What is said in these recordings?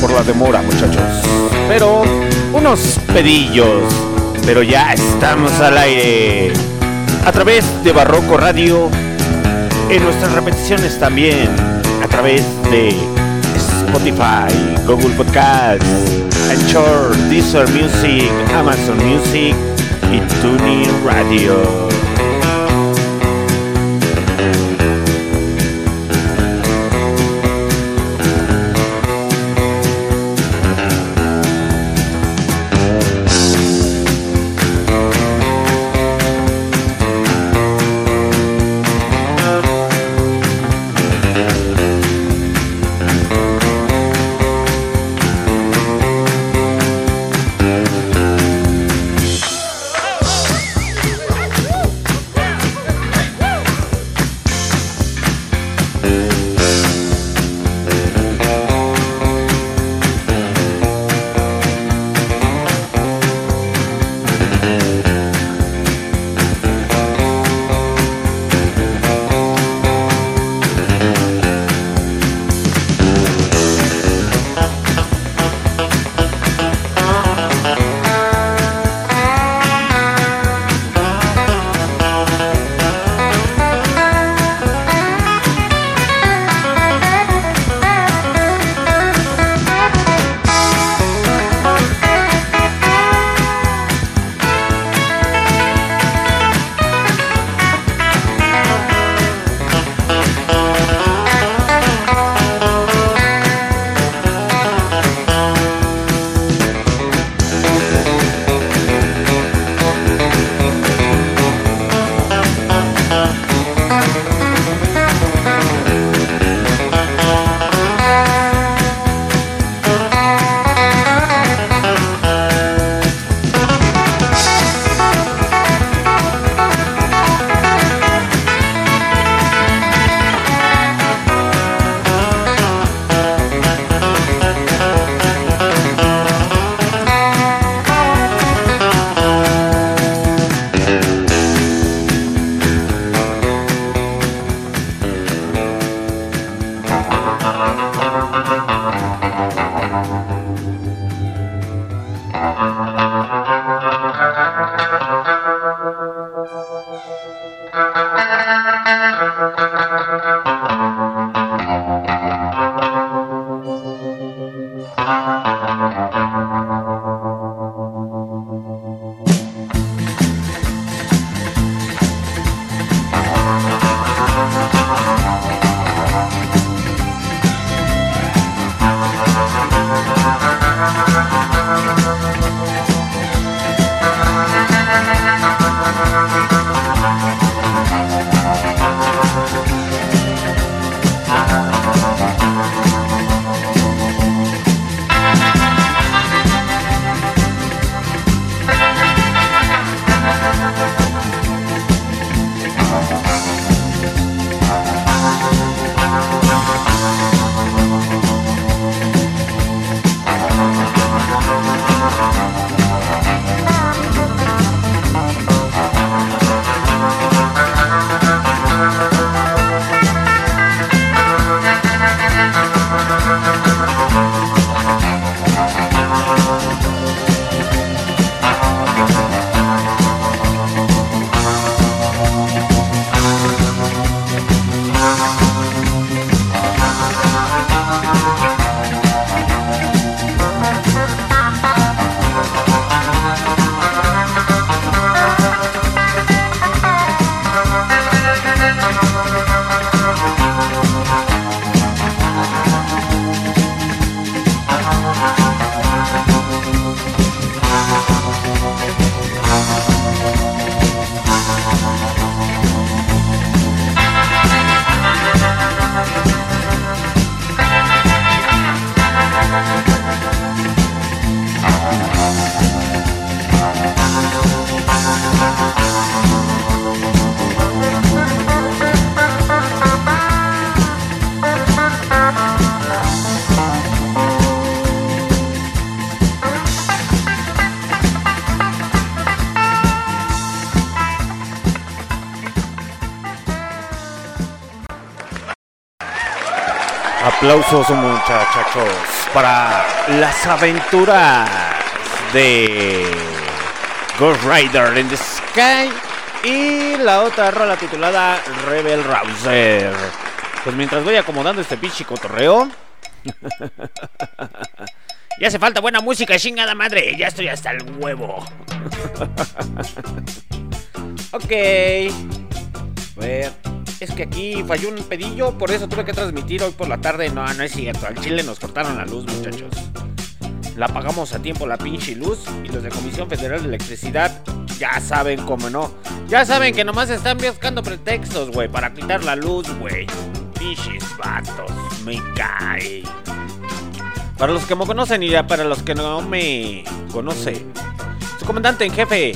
por la demora, muchachos. Pero unos pedillos. Pero ya estamos al aire. A través de Barroco Radio. En nuestras repeticiones también. A través de Spotify, Google Podcasts, Anchor, Deezer Music, Amazon Music y Tuning Radio. Aplausos muchachos para las aventuras de Ghost Rider in the Sky y la otra rola titulada Rebel Rouser. Pues mientras voy acomodando este pinche cotorreo. ya hace falta buena música, chingada madre. Ya estoy hasta el huevo. ok. Que aquí falló un pedillo, por eso tuve que transmitir hoy por la tarde. No, no es cierto. Al Chile nos cortaron la luz, muchachos. La pagamos a tiempo la pinche luz y los de Comisión Federal de Electricidad ya saben cómo no. Ya saben que nomás están buscando pretextos, güey, para quitar la luz, güey. Pinches vatos, me cae. Para los que me conocen y para los que no me conocen, su comandante en jefe,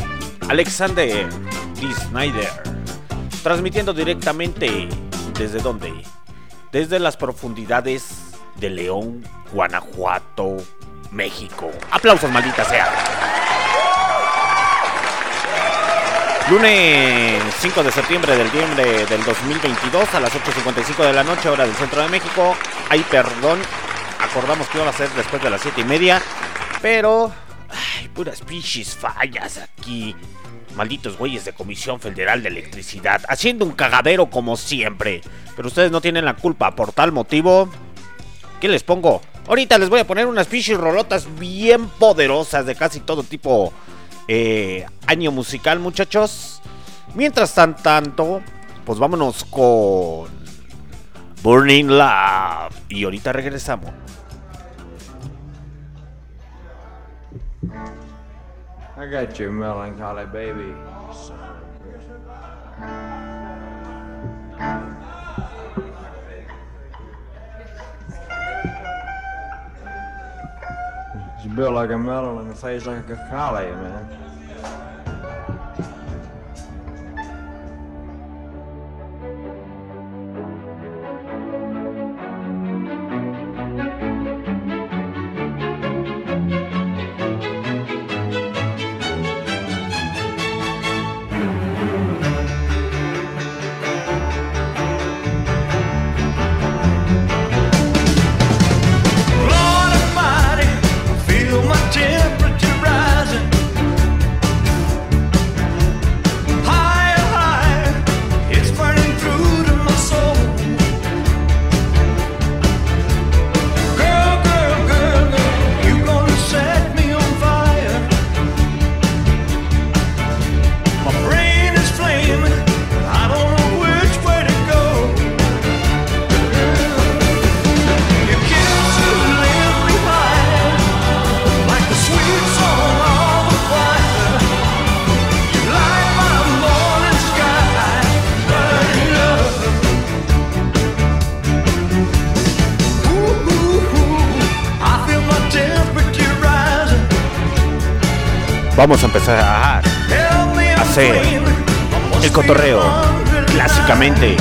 Alexander D. Snyder, transmitiendo directamente desde dónde? Desde las profundidades de León, Guanajuato, México. Aplausos, maldita sea. Lunes 5 de septiembre del del 2022 a las 8.55 de la noche, hora del centro de México. Ay, perdón, acordamos que iba a ser después de las 7 y media, pero... Ay, puras pinches fallas aquí. Malditos güeyes de Comisión Federal de Electricidad, haciendo un cagadero como siempre. Pero ustedes no tienen la culpa, por tal motivo... ¿Qué les pongo? Ahorita les voy a poner unas pinches rolotas bien poderosas de casi todo tipo eh, año musical, muchachos. Mientras tan tanto, pues vámonos con Burning Love. Y ahorita regresamos. I got your melancholy baby. She's built like a melon and face like a collie, man. Vamos a empezar a Hacer el cotorreo clásicamente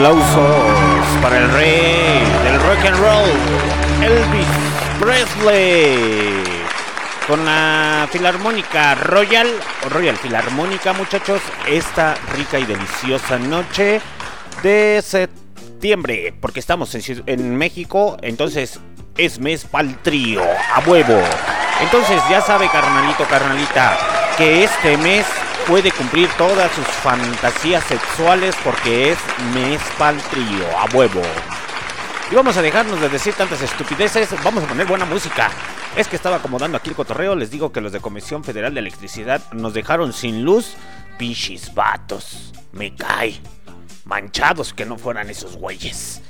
Aplausos para el rey del rock and roll, Elvis Presley. Con la Filarmónica Royal, o Royal Filarmónica, muchachos, esta rica y deliciosa noche de septiembre, porque estamos en, en México, entonces es mes pa'l trío, a huevo. Entonces ya sabe, carnalito, carnalita, que este mes puede cumplir todas sus fantasías sexuales porque es mes pa'l trío, a huevo. Y vamos a dejarnos de decir tantas estupideces, vamos a poner buena música. Es que estaba acomodando aquí el cotorreo, les digo que los de Comisión Federal de Electricidad nos dejaron sin luz. Pinches vatos, me cae. Manchados que no fueran esos güeyes.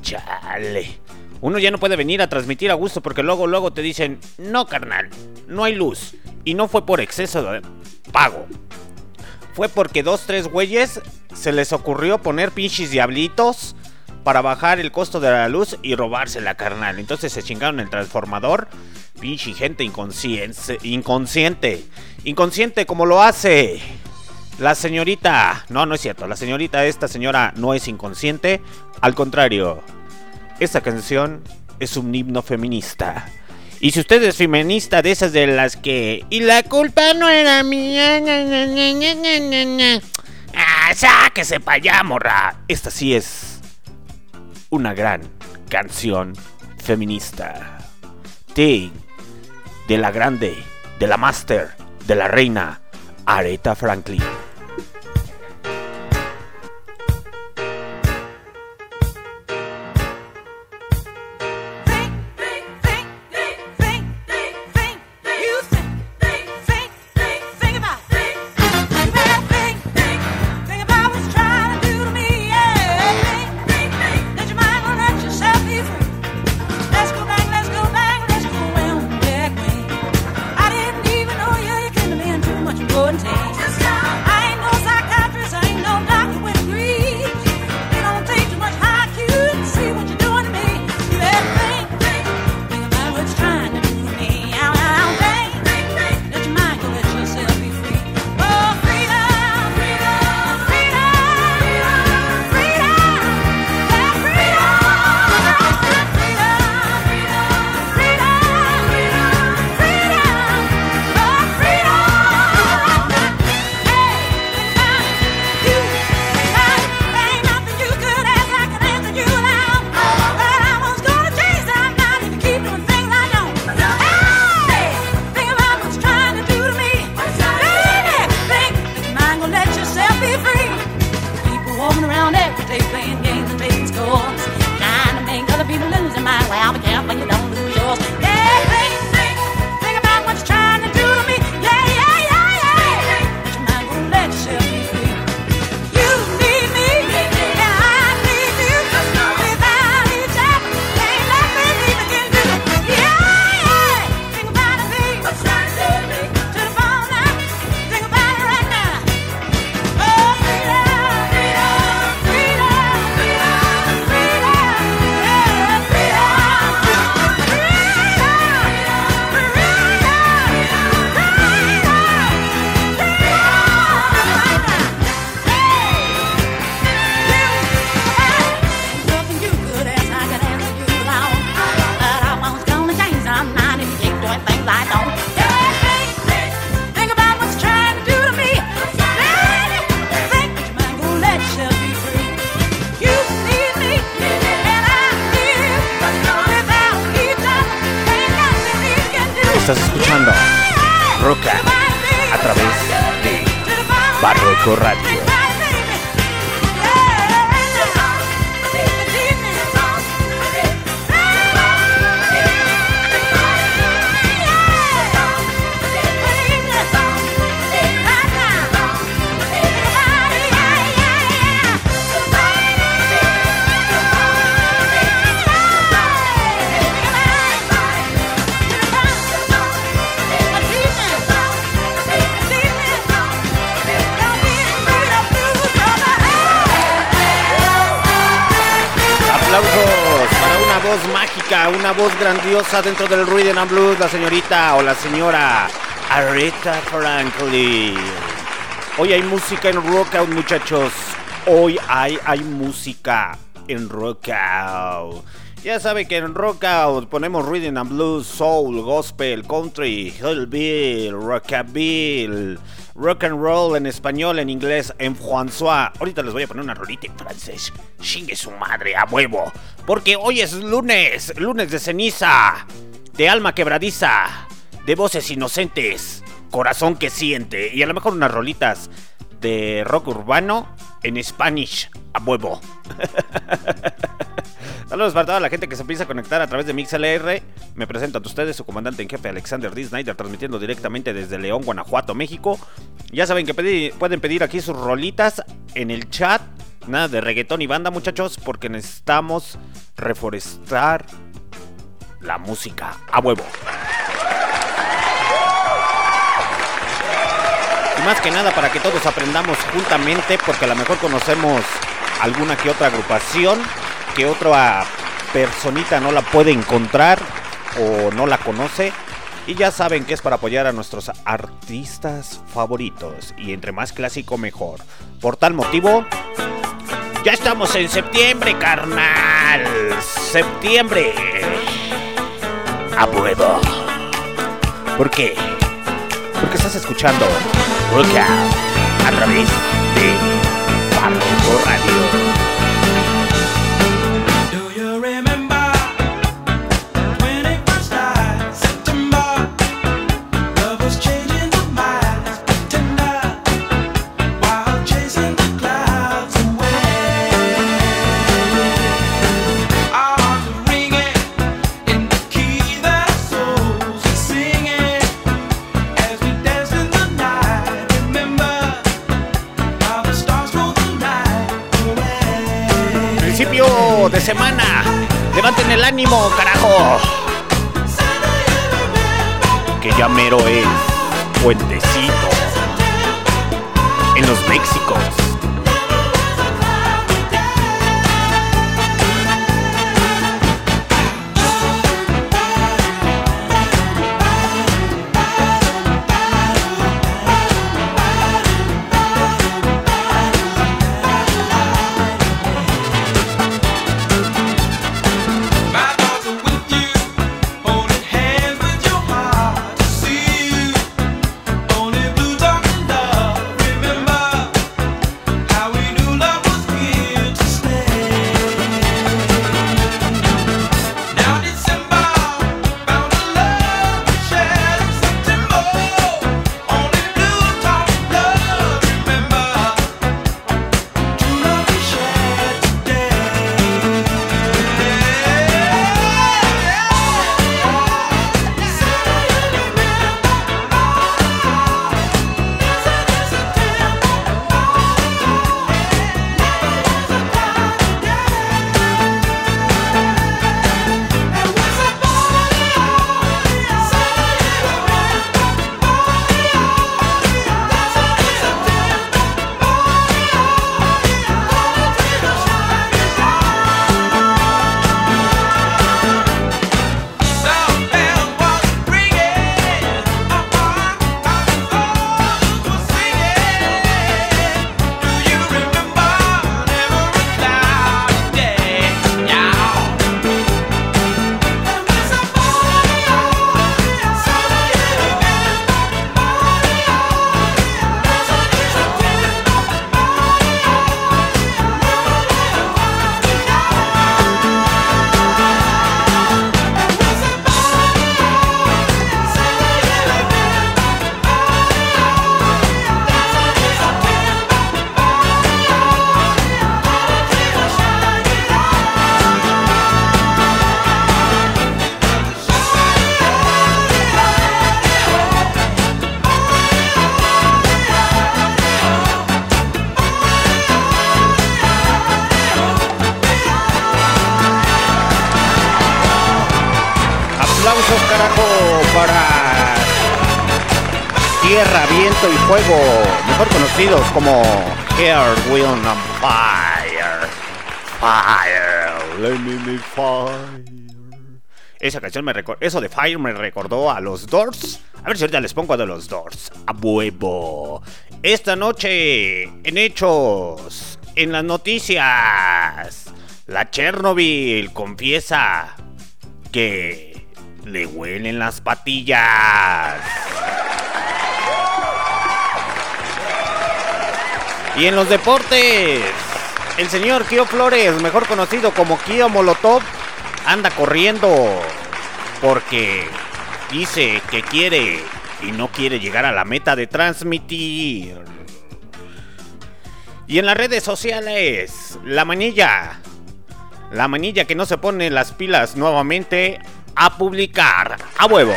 Chale. Uno ya no puede venir a transmitir a gusto porque luego, luego te dicen, no carnal, no hay luz. Y no fue por exceso de pago. Fue porque dos, tres güeyes se les ocurrió poner pinches diablitos para bajar el costo de la luz y robársela, carnal. Entonces se chingaron el transformador. Pinche gente inconsciente. Inconsciente. Inconsciente como lo hace. La señorita. No, no es cierto. La señorita, esta señora no es inconsciente. Al contrario. Esta canción es un himno feminista. Y si usted es feminista de esas de las que... Y la culpa no era mía. ña, ña". Ah, sáquese pa' allá, morra. Esta sí es una gran canción feminista. De la grande, de la master, de la reina, Aretha Franklin. Grandiosa dentro del Rhythm and Blues, la señorita o la señora Aretha Franklin. Hoy hay música en Rockout, muchachos. hoy hay, hay música en Rock Out. Ya sabe que en Rock Out ponemos rhythm and blues, soul, gospel, country, hillbill, rockabilly, rock and roll en español, en inglés, en François. Ahorita les voy a poner una rolita en francés. Chingue su madre a huevo. Porque hoy es lunes, lunes de ceniza, de alma quebradiza, de voces inocentes, corazón que siente y a lo mejor unas rolitas de rock urbano en Spanish a huevo. Saludos para toda la gente que se empieza a conectar a través de MixLR. Me presento ante ustedes su comandante en jefe Alexander D. Snyder, transmitiendo directamente desde León, Guanajuato, México. Ya saben que pueden pedir aquí sus rolitas en el chat. Nada de reggaetón y banda, muchachos, porque necesitamos reforestar la música a huevo. Y más que nada para que todos aprendamos juntamente, porque a lo mejor conocemos alguna que otra agrupación, que otra personita no la puede encontrar o no la conoce. Y ya saben que es para apoyar a nuestros artistas favoritos. Y entre más clásico mejor. Por tal motivo, ya estamos en septiembre, carnal. Septiembre. A huevo. ¿Por qué? Porque estás escuchando Rock Out a través de de semana. Levanten el ánimo, carajo. Que ya mero es puentecito. En los Méxicos. como Air, Wind and Fire. Fire, let me be fire. Esa canción me recordó, eso de Fire me recordó a los Doors. A ver si ahorita les pongo a los Doors. A huevo. Esta noche, en hechos, en las noticias, la Chernobyl confiesa que le huelen las patillas. Y en los deportes, el señor Kio Flores, mejor conocido como Kio Molotov, anda corriendo porque dice que quiere y no quiere llegar a la meta de transmitir. Y en las redes sociales, la manilla, la manilla que no se pone las pilas nuevamente a publicar a huevo.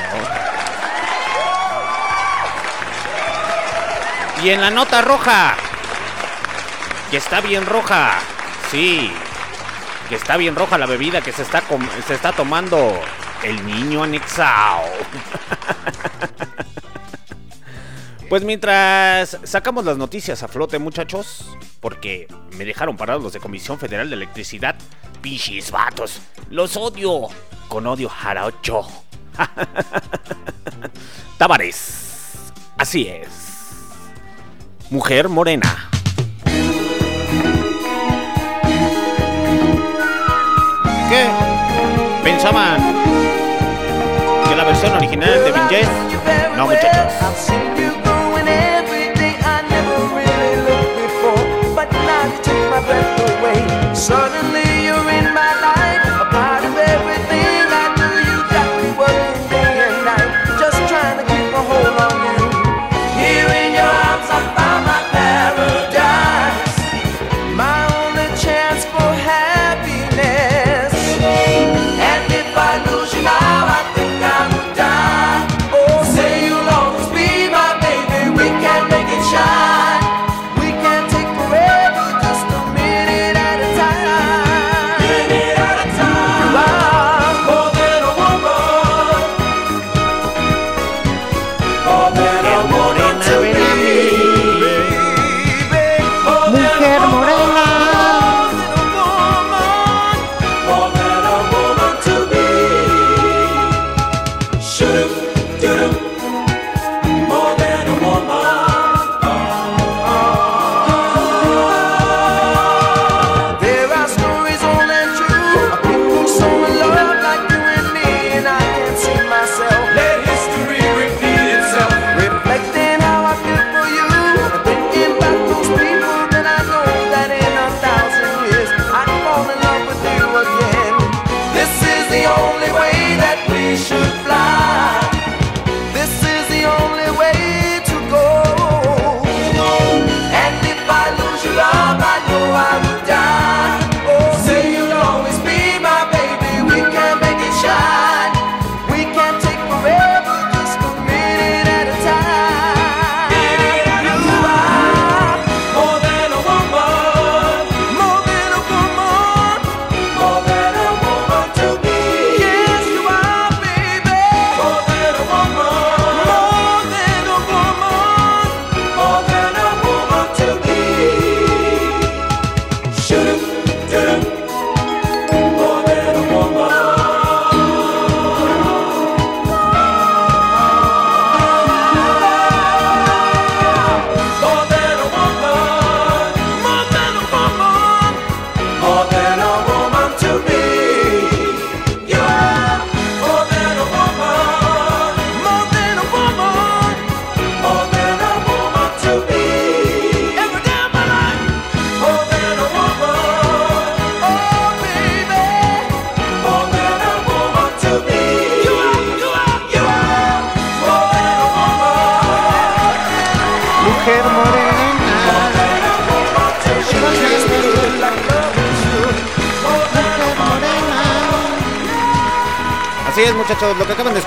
Y en la nota roja, que está bien roja. Sí, que está bien roja la bebida que se está, se está tomando el niño anexao. Pues mientras sacamos las noticias a flote, muchachos, porque me dejaron parados los de Comisión Federal de Electricidad, pichis vatos, los odio con odio jaraocho. Tavares, así es. Mujer morena. qué pensaban que la versión original de Vinjet. No, muchachos. Suddenly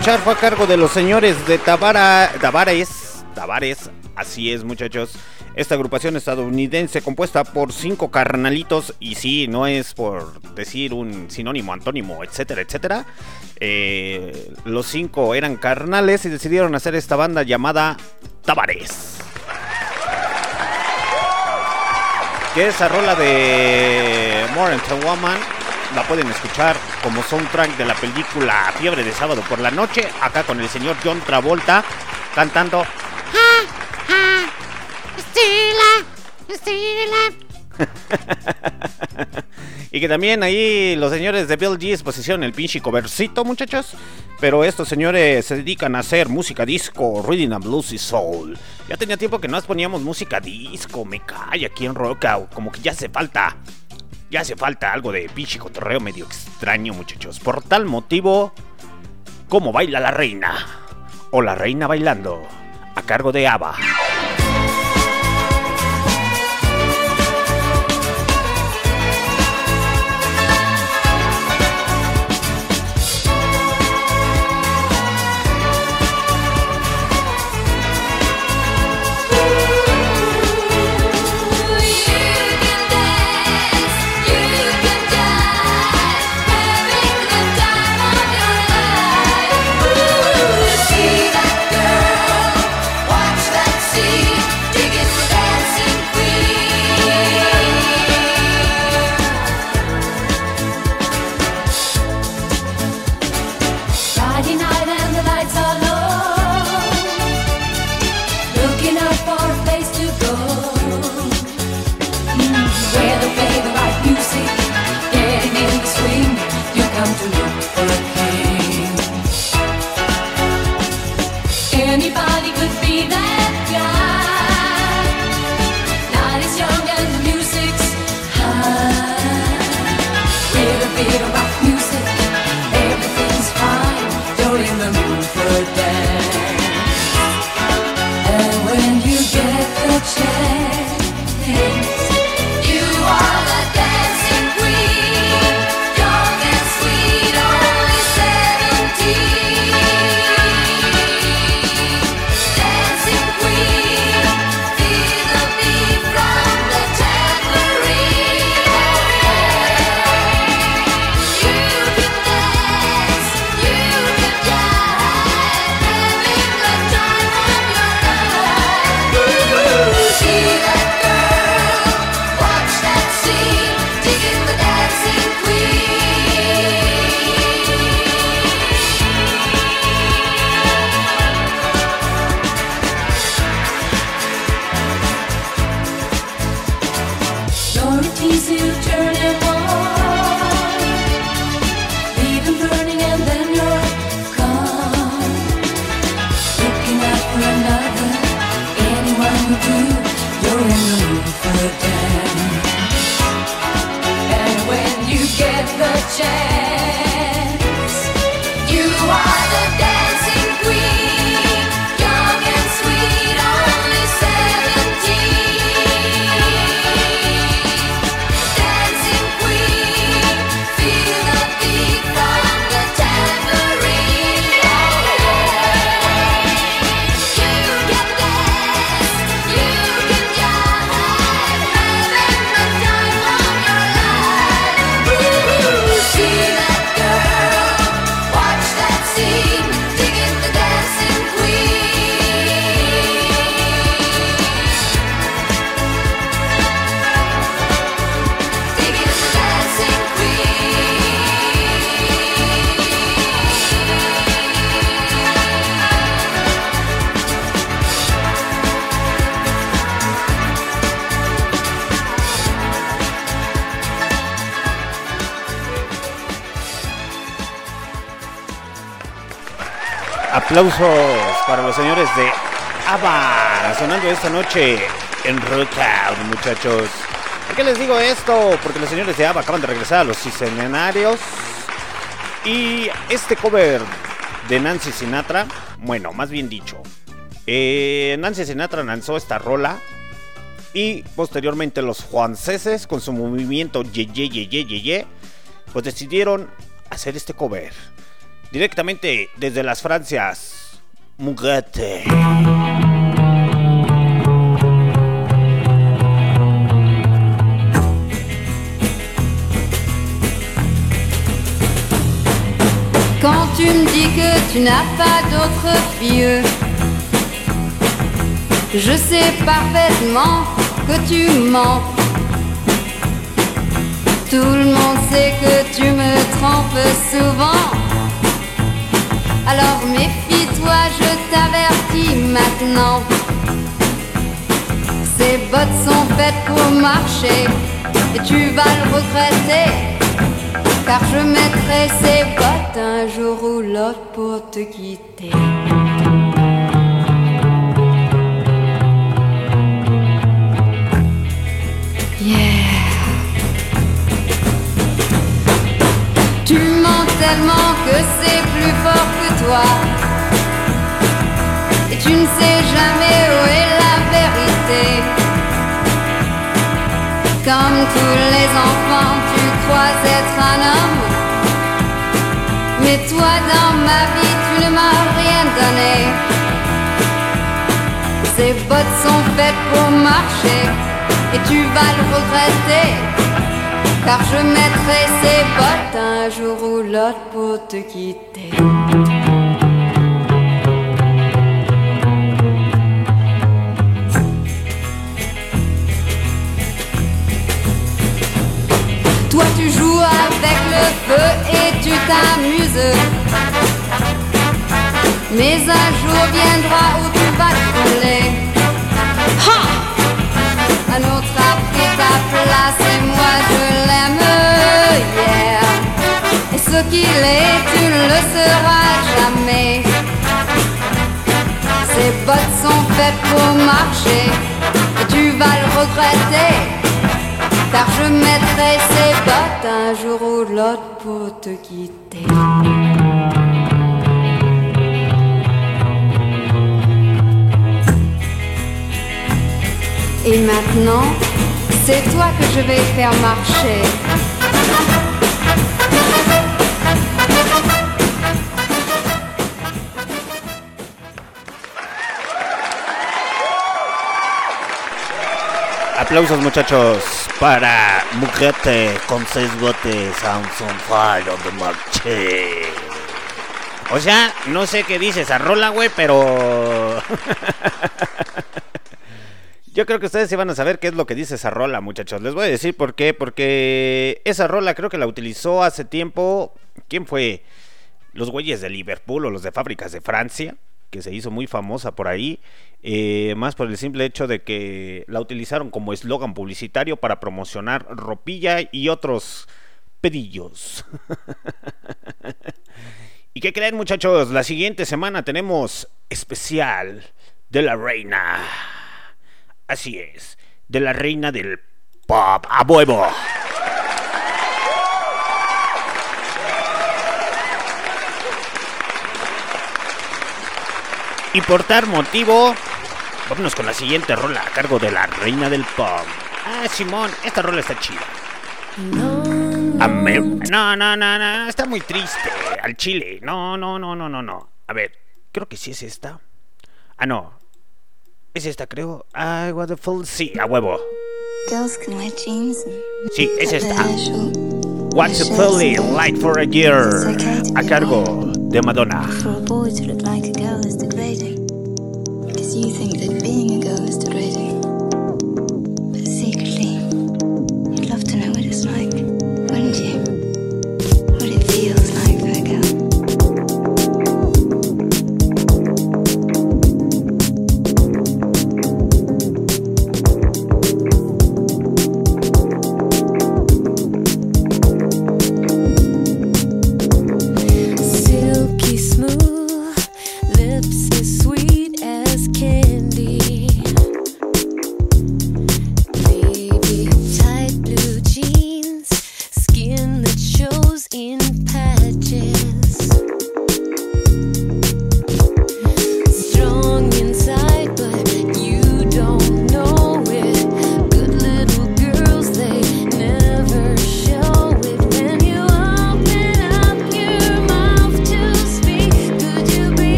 escuchar fue a cargo de los señores de Tabara, Tavares, Tavares, así es muchachos. Esta agrupación estadounidense compuesta por cinco carnalitos, y sí, no es por decir un sinónimo, antónimo, etcétera, etcétera. Eh, los cinco eran carnales y decidieron hacer esta banda llamada Tavares. Que esa rola de More Woman la pueden escuchar como soundtrack de la película Fiebre de Sábado por la Noche, acá con el señor John Travolta cantando. Y que también ahí los señores de Bill G's el pinche covercito, muchachos. Pero estos señores se dedican a hacer música disco, reading and blues y soul. Ya tenía tiempo que no nos poníamos música disco, me calla aquí en Rock Out, como que ya hace falta. Ya hace falta algo de pinche cotorreo medio extraño, muchachos. Por tal motivo, ¿cómo baila la reina? O la reina bailando, a cargo de Ava. Aplausos para los señores de ABBA sonando esta noche en Rookout, muchachos. ¿Por qué les digo esto? Porque los señores de ABBA acaban de regresar a los escenarios y este cover de Nancy Sinatra, bueno, más bien dicho, eh, Nancy Sinatra lanzó esta rola y posteriormente los franceses con su movimiento ye ye ye ye ye ye, pues decidieron hacer este cover directamente desde las Francias. Mugate. Quand tu me dis que tu n'as pas d'autre fille, je sais parfaitement que tu mens. Tout le monde sait que tu me trompes souvent. Alors méfie-toi, je t'avertis maintenant. Ces bottes sont faites pour marcher et tu vas le regretter. Car je mettrai ces bottes un jour ou l'autre pour te quitter. Yeah. Tu tellement que c'est plus fort toi. Et tu ne sais jamais où est la vérité. Comme tous les enfants, tu crois être un homme. Mais toi, dans ma vie, tu ne m'as rien donné. Ces bottes sont faites pour marcher. Et tu vas le regretter. Car je mettrai ces bottes un jour ou l'autre pour te quitter. Toi tu joues avec le feu et tu t'amuses. Mais un jour viendra où tu vas te brûler. Ha! Un autre a pris ta place et moi je Et ce qu'il est, tu ne le seras jamais. Ces bottes sont faites pour marcher et tu vas le regretter. Car je mettrai ces bottes un jour ou l'autre pour te quitter. Et maintenant, c'est toi que je vais faire marcher. Aplausos muchachos para Mujete con seis botes Sounds on fire on the marche. O sea, no sé qué dice esa rola, güey, pero... Yo creo que ustedes sí van a saber qué es lo que dice esa rola, muchachos. Les voy a decir por qué. Porque esa rola creo que la utilizó hace tiempo. ¿Quién fue? Los güeyes de Liverpool o los de fábricas de Francia. Que se hizo muy famosa por ahí. eh, más por el simple hecho de que la utilizaron como eslogan publicitario para promocionar ropilla y otros pedillos. ¿Y qué creen, muchachos? La siguiente semana tenemos especial de la reina. Así es, de la reina del pop a huevo. Y por tal motivo, vámonos con la siguiente rola a cargo de la reina del pop. Ah, Simón, esta rola está chida. No, no, no, no, está muy triste. Al chile. No, no, no, no, no, no. A ver, creo que sí es esta. Ah, no. Es esta, creo. Ah, what the full. Sí, a huevo. Girls can wear jeans and Sí, es esta. What's a feeling like for a year? A cargo de Madonna. For a boy to look like a girl is degrading. Because you think that being a girl is degrading.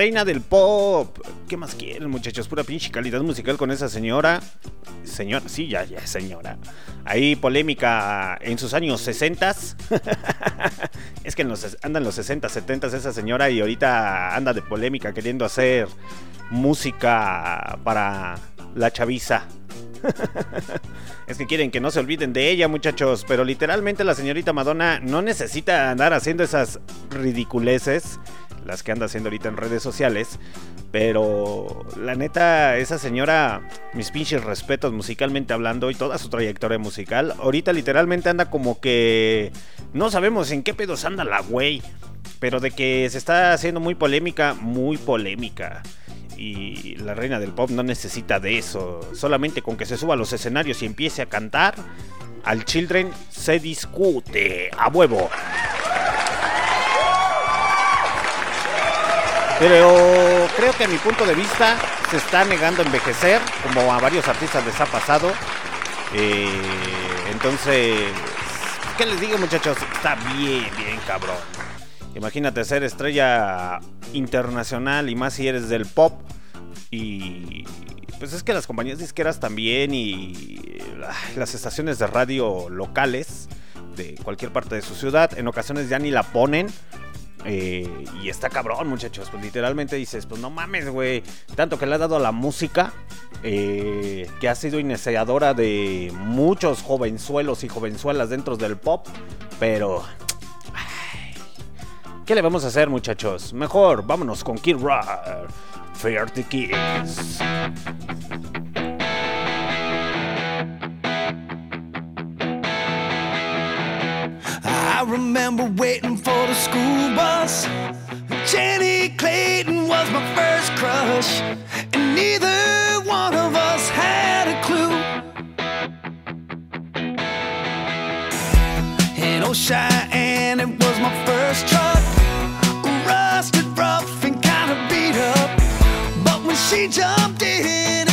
Reina del pop. ¿Qué más quieren, muchachos? Pura pinche calidad musical con esa señora. Señora, sí, ya, ya, señora. Ahí polémica en sus años 60 Es que en los, andan los 60, 70 esa señora y ahorita anda de polémica queriendo hacer música para la chaviza. es que quieren que no se olviden de ella, muchachos. Pero literalmente la señorita Madonna no necesita andar haciendo esas ridiculeces. Las que anda haciendo ahorita en redes sociales. Pero la neta, esa señora, mis pinches respetos musicalmente hablando y toda su trayectoria musical. Ahorita literalmente anda como que no sabemos en qué pedos anda la güey. Pero de que se está haciendo muy polémica, muy polémica. Y la reina del pop no necesita de eso. Solamente con que se suba a los escenarios y empiece a cantar, al Children se discute a huevo. Pero creo que a mi punto de vista se está negando a envejecer, como a varios artistas les ha pasado. Eh, entonces, ¿qué les digo muchachos? Está bien, bien cabrón. Imagínate ser estrella internacional y más si eres del pop. Y pues es que las compañías disqueras también y las estaciones de radio locales de cualquier parte de su ciudad en ocasiones ya ni la ponen. Eh, y está cabrón, muchachos. Pues literalmente dices, pues no mames, güey. Tanto que le ha dado a la música, eh, que ha sido iniciadora de muchos jovenzuelos y jovenzuelas dentro del pop. Pero, ¿qué le vamos a hacer, muchachos? Mejor, vámonos con Kid Rock. Fair to Kiss. I remember waiting for the school bus. Jenny Clayton was my first crush, and neither one of us had a clue. In Old oh, Cheyenne, it was my first truck, rusted, rough, and kind of beat up. But when she jumped in,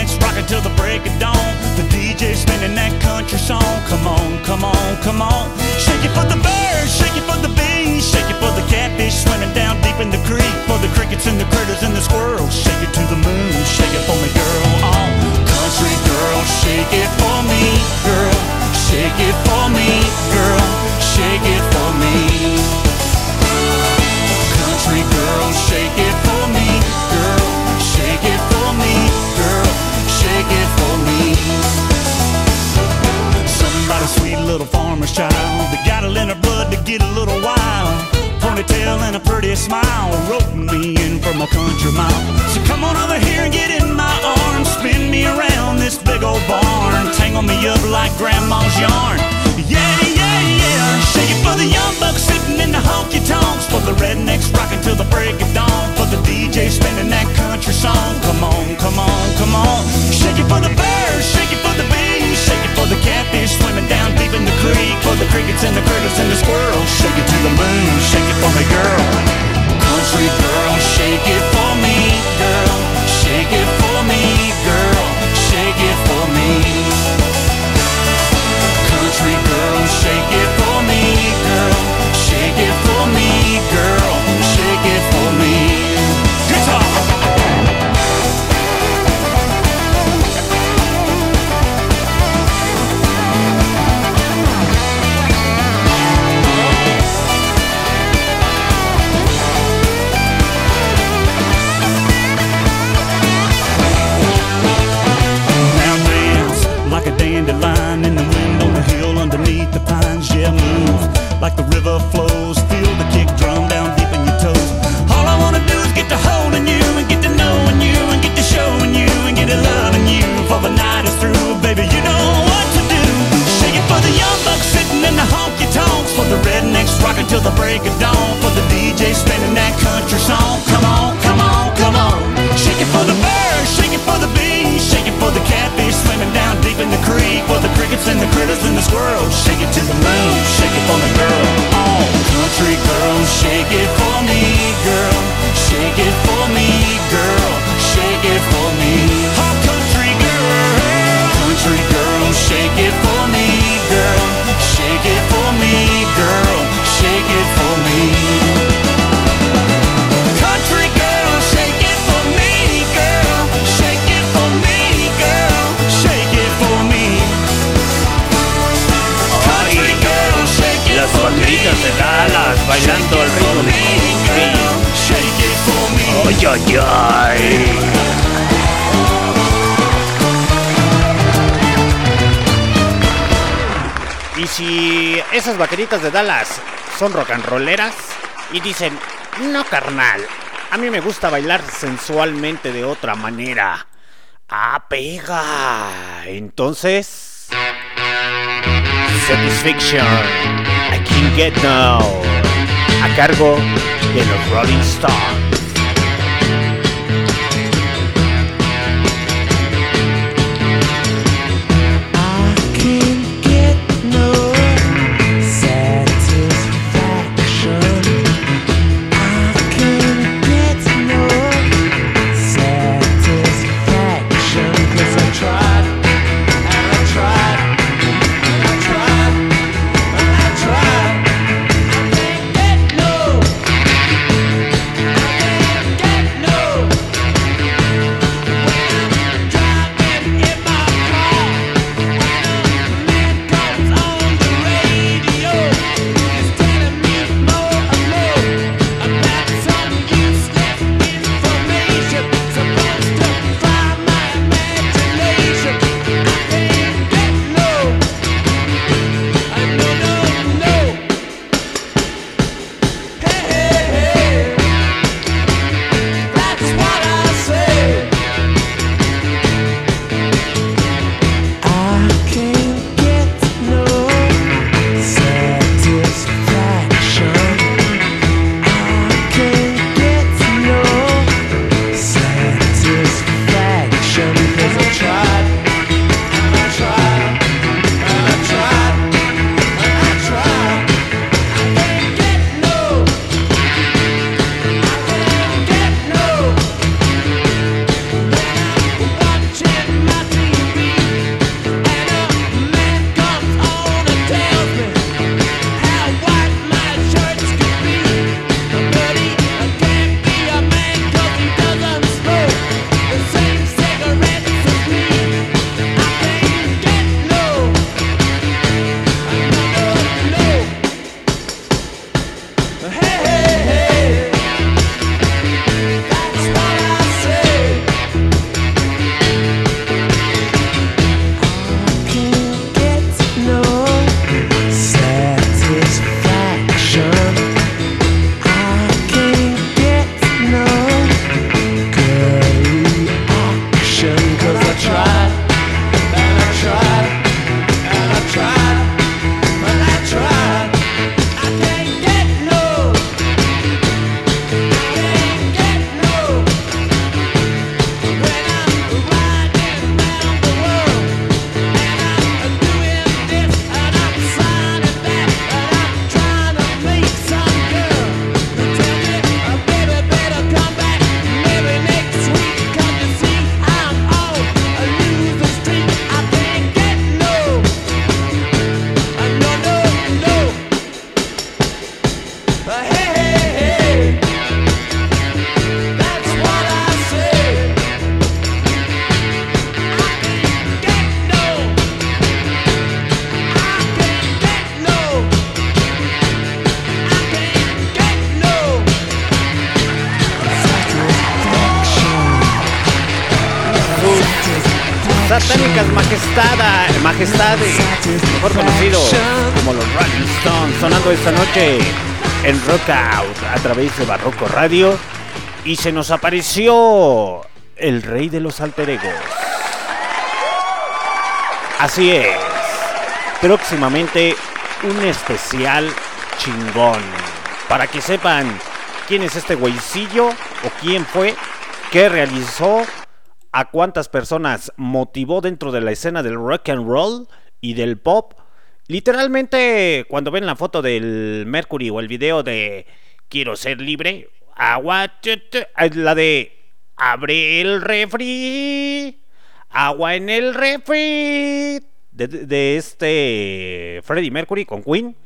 The rocking till the break of dawn. The DJ spinning that country song. Come on, come on, come on. Shake it for the birds, shake it for the bees, shake it for the catfish swimming down deep in the creek. For the crickets and the critters and the squirrels. Shake it to the moon, shake it for me, girl. Oh, country girl, shake it for me, girl. Shake it And a pretty smile wrote me in from a country mile. So come on over here and get in my arms, spin me around this big old barn, tangle me up like grandma's yarn. Yeah, yeah, yeah. Shake it for the young bucks sitting in the honky tonks, for the rednecks rocking till the break of dawn, for the DJ spinning that country song. Come on, come on, come on. Shake it for the bears, shake it for the for the catfish swimming down deep in the creek, for the crickets and the critters and the squirrels. Shake it to the moon, shake it for me, girl. Country girl, shake it for me, girl. Shake it for me, girl. Shake it for me. Like the river flows. Feel the kick drum down deep in your toes. All I wanna do is get to holding you and get to knowing you and get to showing you and get to loving you. For the night is through, baby, you know what to do. Shake it for the young bucks sitting in the honky tonks. For the rednecks rocking till the break of dawn. For the DJ spinning that country song. Come on, come on, come on. Shake it for the in the creek. For the crickets and the critters and the squirrels. Shake it to the moon, shake it for me, girl. Oh, country girl, shake it for me, girl. Shake it for me, girl. Shake it for me. De Dallas bailando al ritmo de country. ¡Ay, ay, ay! Y si esas vaqueritas de Dallas son rock and rolleras y dicen, no carnal, a mí me gusta bailar sensualmente de otra manera. Ah, pega. Entonces... Satisfaction. I can get now. A cargo de los Rolling Stones. británicas Majestada, Majestades, mejor conocido como los Rolling Stones, sonando esta noche en Rock Out a través de Barroco Radio. Y se nos apareció el rey de los alter egos. Así es, próximamente un especial chingón. Para que sepan quién es este güeycillo o quién fue que realizó a cuántas personas motivó dentro de la escena del rock and roll y del pop. Literalmente, cuando ven la foto del Mercury o el video de Quiero ser libre, agua, la de Abre el refri, agua en el refri, de, de este Freddie Mercury con Queen.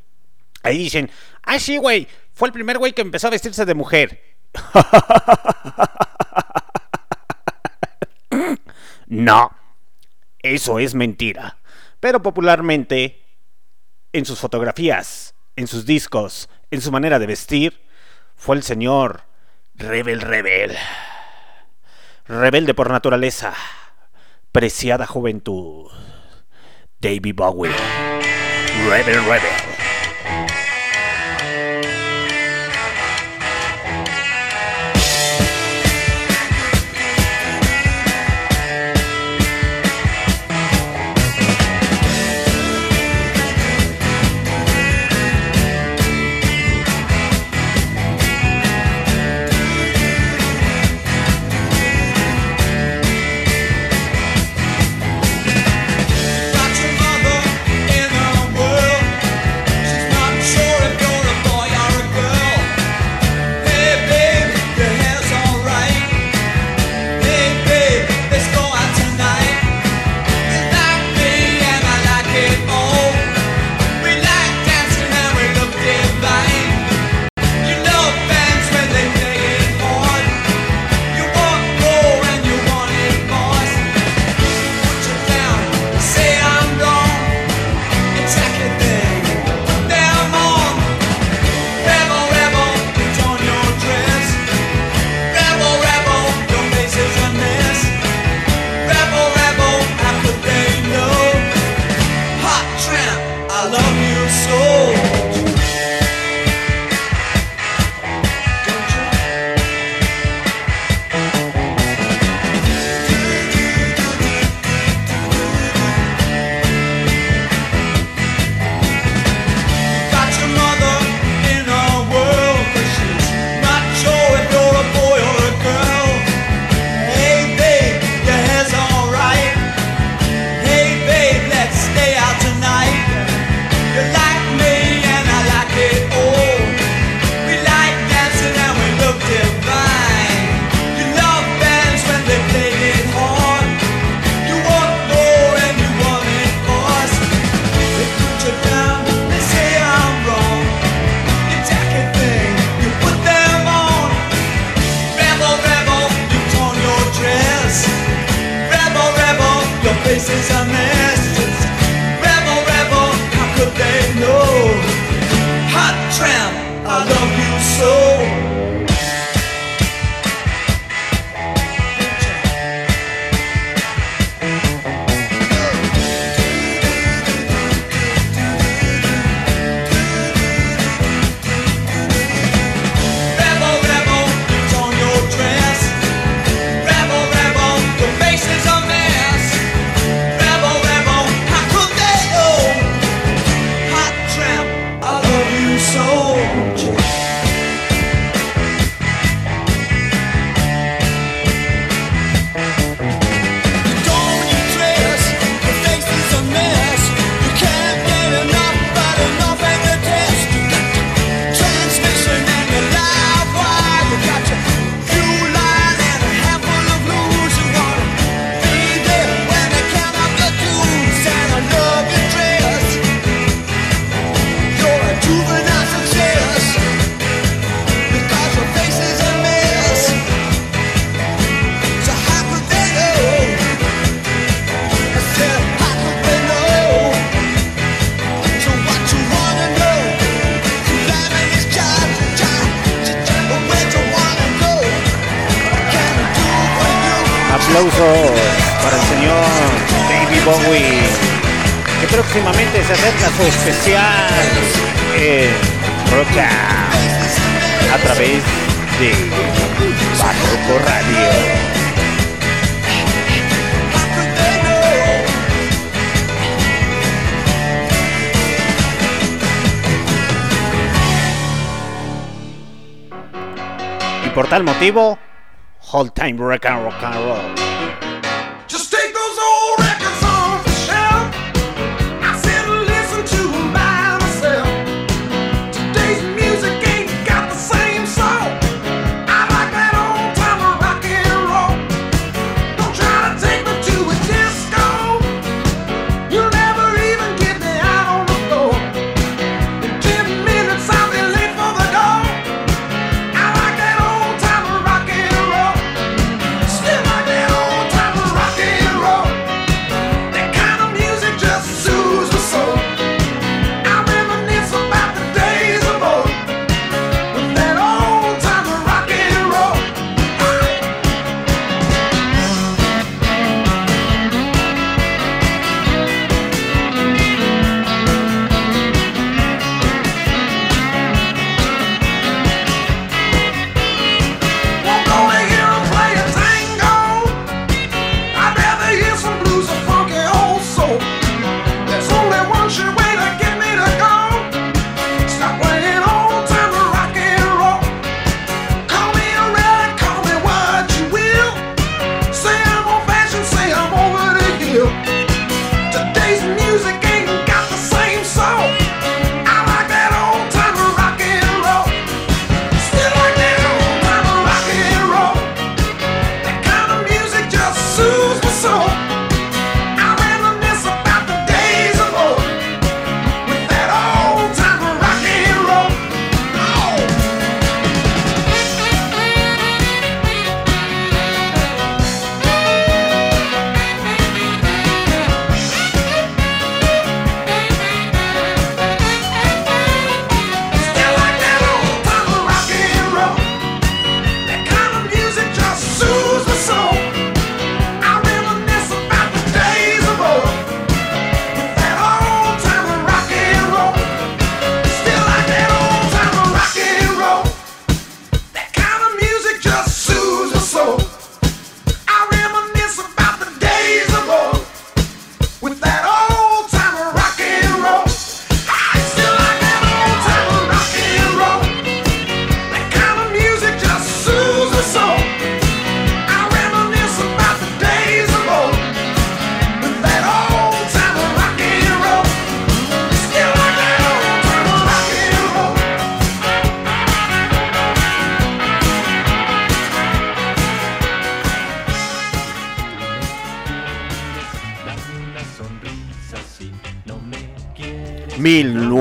Ahí dicen, ah, sí, güey, fue el primer güey que empezó a vestirse de mujer. no, eso es mentira. Pero popularmente, en sus fotografías, en sus discos, en su manera de vestir, fue el señor Rebel Rebel. Rebelde por naturaleza, preciada juventud. David Bowie. Rebel Rebel.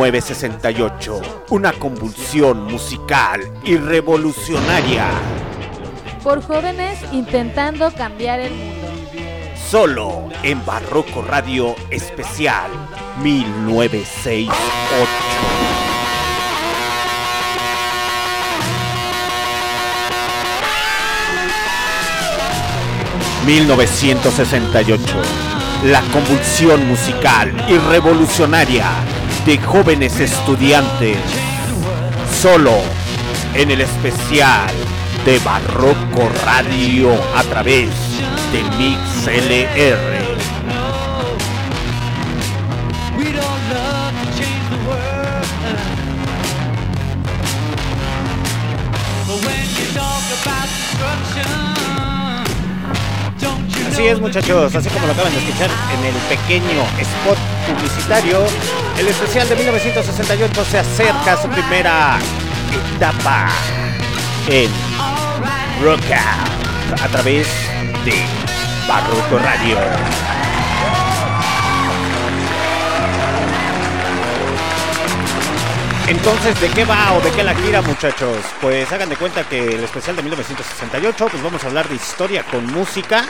1968, una convulsión musical y revolucionaria. Por jóvenes intentando cambiar el mundo. Solo en Barroco Radio Especial 1968. ...1968... ...la convulsión musical y revolucionaria de jóvenes estudiantes, solo en el especial de Barroco Radio a través de Mix LR. Así es muchachos, así como lo acaban de escuchar en el pequeño spot publicitario, el especial de 1968 se acerca a su primera etapa en Rockout a través de Barroco Radio. Entonces, ¿de qué va o de qué la gira, muchachos? Pues hagan de cuenta que el especial de 1968, pues vamos a hablar de historia con música,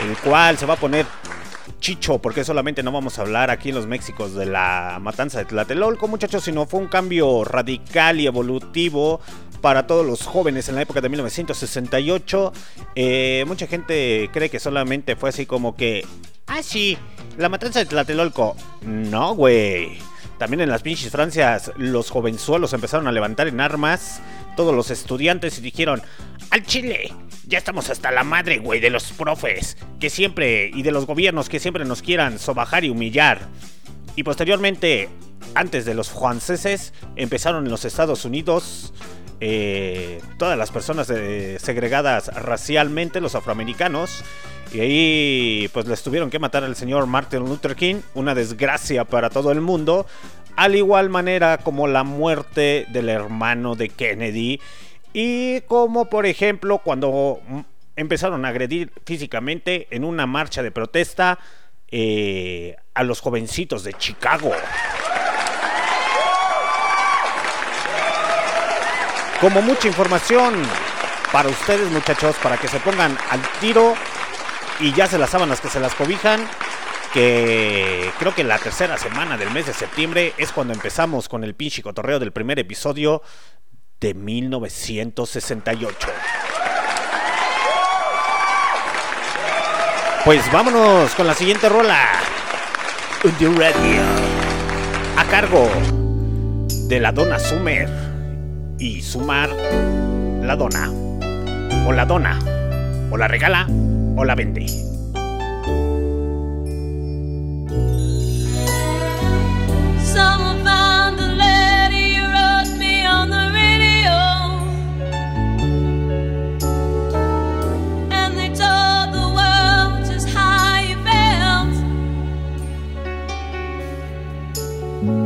el cual se va a poner Chicho, porque solamente no vamos a hablar aquí en los Méxicos de la matanza de Tlatelolco, muchachos, sino fue un cambio radical y evolutivo para todos los jóvenes en la época de 1968. Eh, mucha gente cree que solamente fue así como que, ah, sí, la matanza de Tlatelolco. No, güey. También en las pinches Francias los jovenzuelos empezaron a levantar en armas todos los estudiantes y dijeron, al Chile, ya estamos hasta la madre, güey, de los profes, que siempre, y de los gobiernos que siempre nos quieran sobajar y humillar. Y posteriormente, antes de los franceses, empezaron en los Estados Unidos eh, todas las personas eh, segregadas racialmente, los afroamericanos. Y ahí pues les tuvieron que matar al señor Martin Luther King, una desgracia para todo el mundo, al igual manera como la muerte del hermano de Kennedy y como por ejemplo cuando empezaron a agredir físicamente en una marcha de protesta eh, a los jovencitos de Chicago. Como mucha información para ustedes muchachos, para que se pongan al tiro y ya se las sábanas que se las cobijan, que creo que la tercera semana del mes de septiembre es cuando empezamos con el pinche cotorreo del primer episodio de 1968. Pues vámonos con la siguiente rola. The radio. A cargo de la dona Sumer y Sumar la dona. O la dona. O la regala o la vende.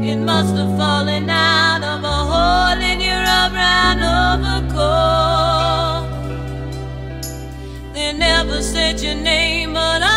It must have fallen out of a hole in your brown overcoat. They never said your name, but I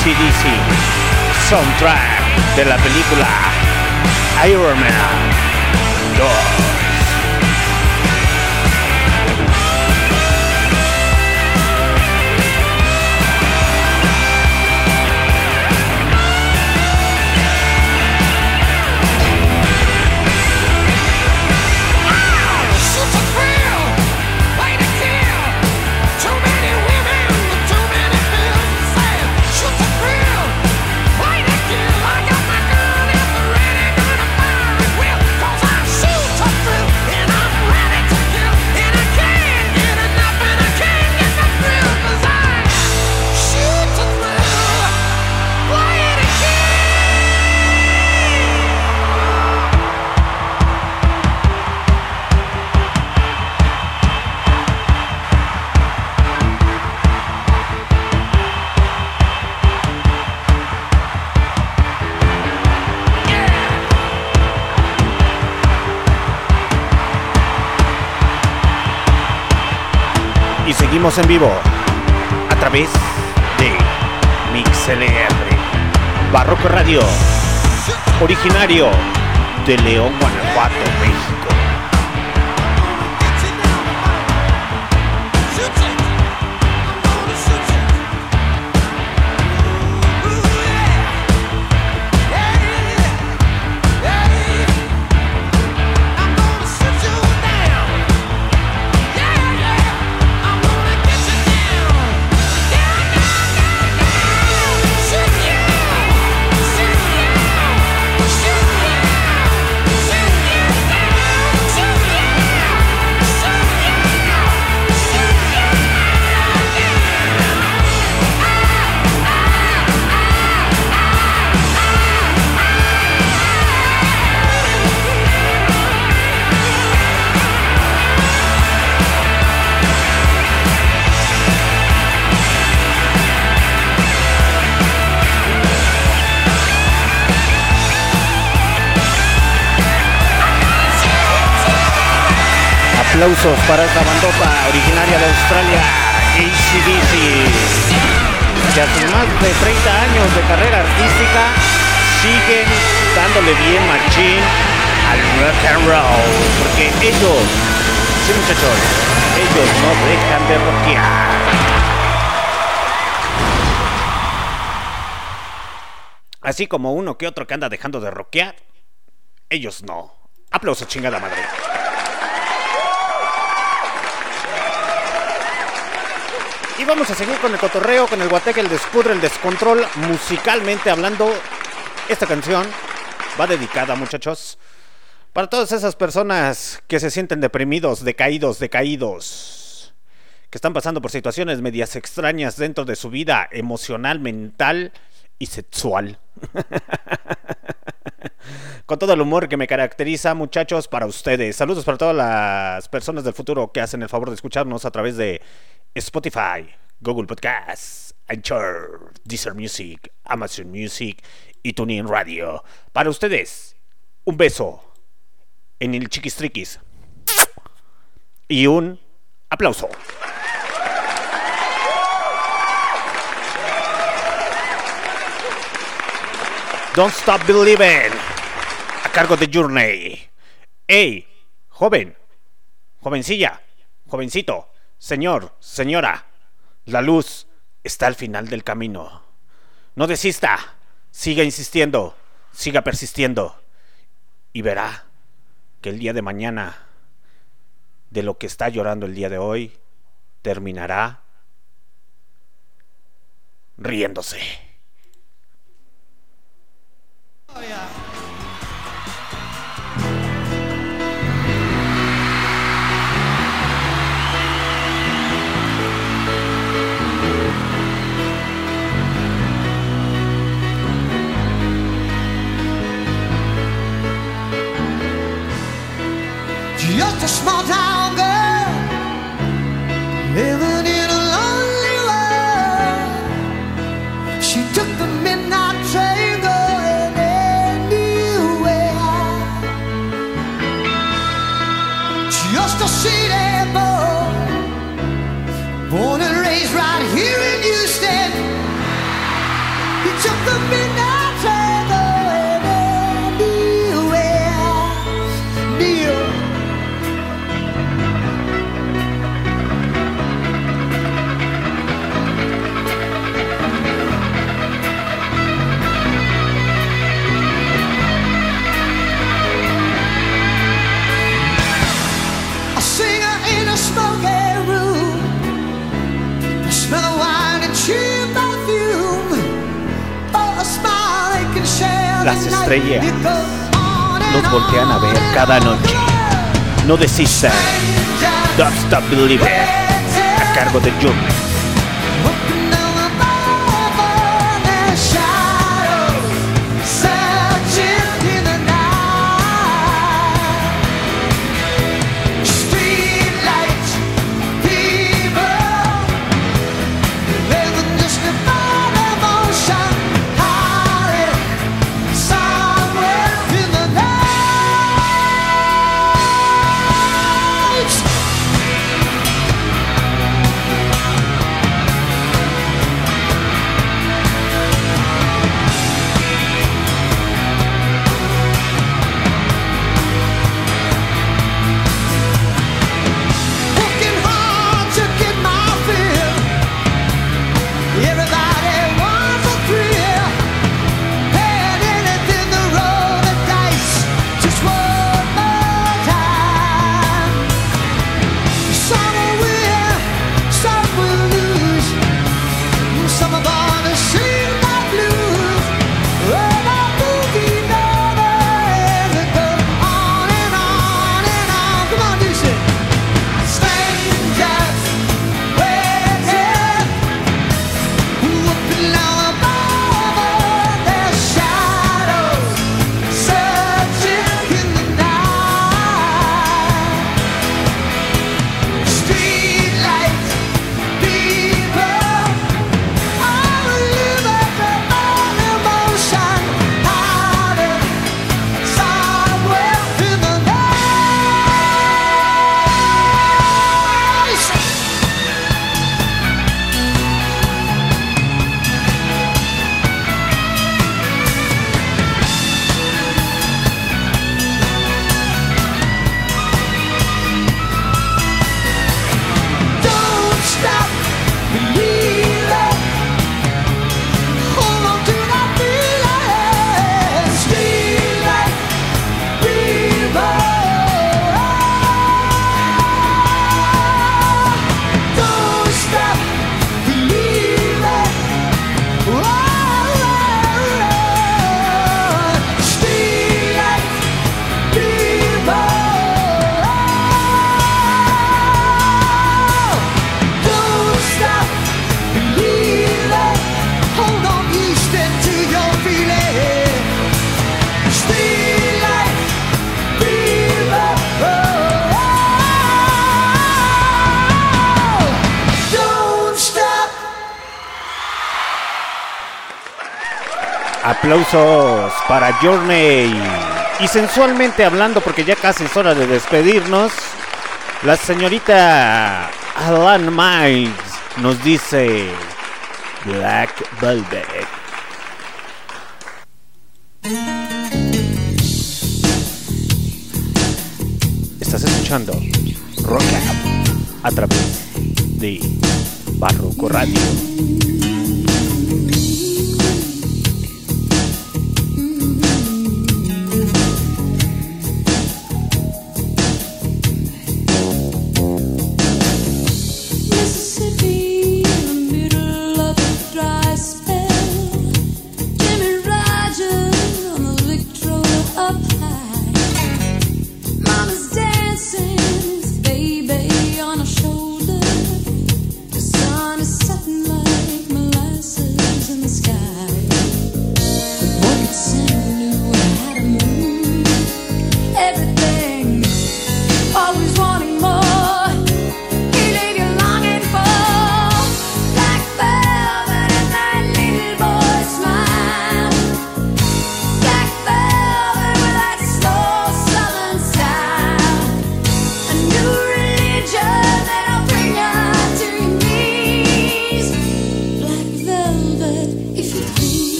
ACDC, soundtrack de la película Iron Man. en vivo a través de MixLR, Barroco Radio, originario de León, Guanajuato. Aplausos para esta bandota originaria de Australia, ACDC, que a sus más de 30 años de carrera artística siguen dándole bien machín al rock and roll, porque ellos, sí muchachos, ellos no dejan de rockear. Así como uno que otro que anda dejando de rockear, ellos no. Aplausos, chingada madre. Vamos a seguir con el cotorreo, con el guateque, el despudre, el descontrol, musicalmente hablando. Esta canción va dedicada, muchachos, para todas esas personas que se sienten deprimidos, decaídos, decaídos, que están pasando por situaciones medias extrañas dentro de su vida emocional, mental y sexual. Con todo el humor que me caracteriza, muchachos, para ustedes. Saludos para todas las personas del futuro que hacen el favor de escucharnos a través de Spotify, Google Podcasts, Anchor, Deezer Music, Amazon Music y TuneIn Radio. Para ustedes, un beso en el chiquistriquis y un aplauso. Don't Stop Believing a cargo de Journey. ¡Ey! Joven, jovencilla, jovencito, señor, señora, la luz está al final del camino. No desista, siga insistiendo, siga persistiendo y verá que el día de mañana, de lo que está llorando el día de hoy, terminará riéndose. Just a small town Las estrellas Los voltean a ver cada noche. No desistan. Don't Stop Believing a cargo de Journey. para Journey. Y sensualmente hablando, porque ya casi es hora de despedirnos, la señorita Alan Miles nos dice Black Velvet. Estás escuchando Rock Up a través de Barroco Radio.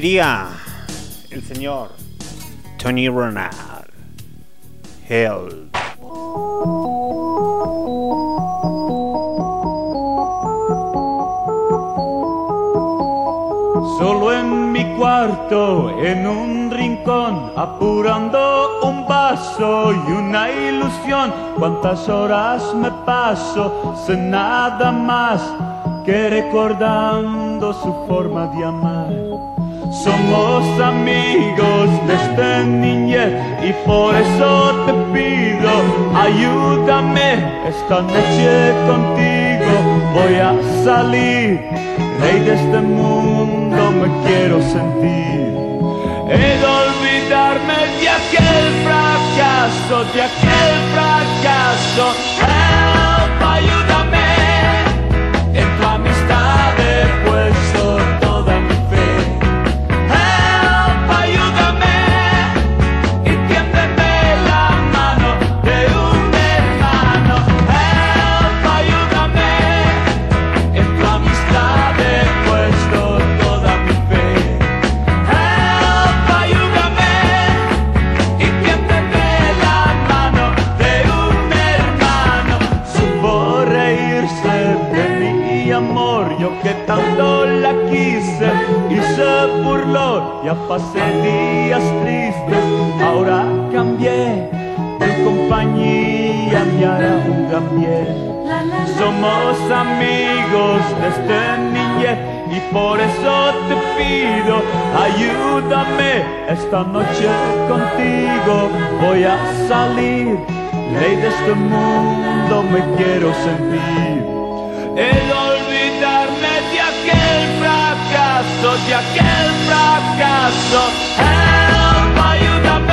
diría el señor Tony Ronald. Hell. Solo en mi cuarto, en un rincón, apurando un vaso y una ilusión. Cuántas horas me paso sin nada más que recordando su forma de amar. Somos amigos desde niñez y por eso te pido, ayúdame esta noche contigo. Voy a salir, rey de este mundo me quiero sentir. He olvidarme de aquel fracaso, de aquel fracaso. Help, ayúdame. Ya pasé días tristes, ahora cambié Tu compañía y ahora un cambié. Somos amigos desde este niñez y por eso te pido, ayúdame. Esta noche contigo voy a salir, ley de este mundo me quiero sentir. sappia che il fracasso. Eh, Help, un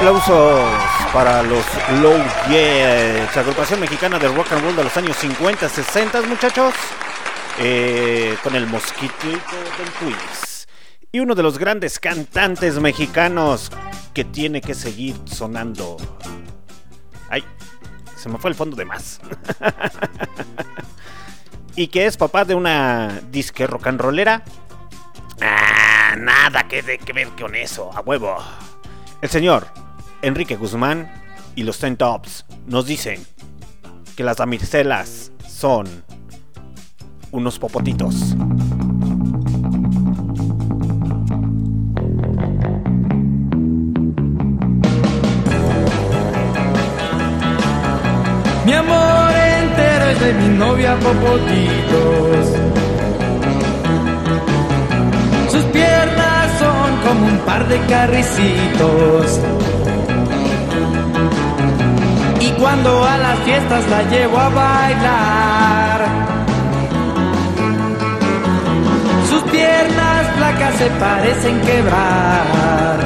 Aplausos para los Low Jets, agrupación mexicana de rock and roll de los años 50, 60, muchachos. Eh, con el mosquito del quiz. Y uno de los grandes cantantes mexicanos que tiene que seguir sonando. Ay, se me fue el fondo de más. y que es papá de una disque rock and rollera. Ah, nada que, de, que ver con eso, a huevo. El señor Enrique Guzmán y los Ten Tops nos dicen que las damiselas son unos popotitos. Mi amor entero es de mi novia Popotitos. Sus piernas son como un par de carricitos. Cuando a las fiestas la llevo a bailar, sus piernas flacas se parecen quebrar.